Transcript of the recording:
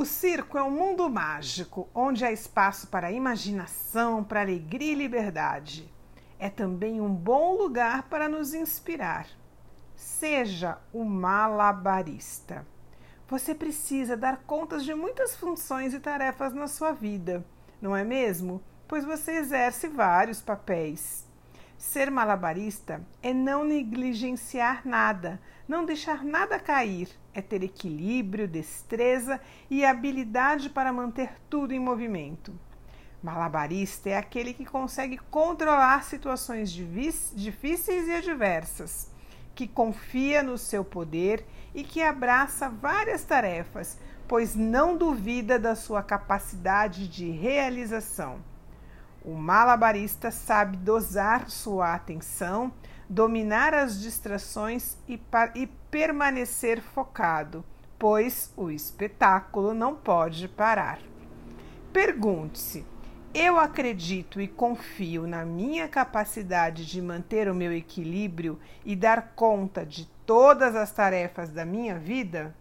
O circo é um mundo mágico onde há espaço para imaginação, para alegria e liberdade. É também um bom lugar para nos inspirar. Seja o malabarista. Você precisa dar contas de muitas funções e tarefas na sua vida, não é mesmo? Pois você exerce vários papéis. Ser malabarista é não negligenciar nada, não deixar nada cair, é ter equilíbrio, destreza e habilidade para manter tudo em movimento. Malabarista é aquele que consegue controlar situações difíceis e adversas, que confia no seu poder e que abraça várias tarefas, pois não duvida da sua capacidade de realização. O malabarista sabe dosar sua atenção, dominar as distrações e, e permanecer focado, pois o espetáculo não pode parar. Pergunte-se: eu acredito e confio na minha capacidade de manter o meu equilíbrio e dar conta de todas as tarefas da minha vida?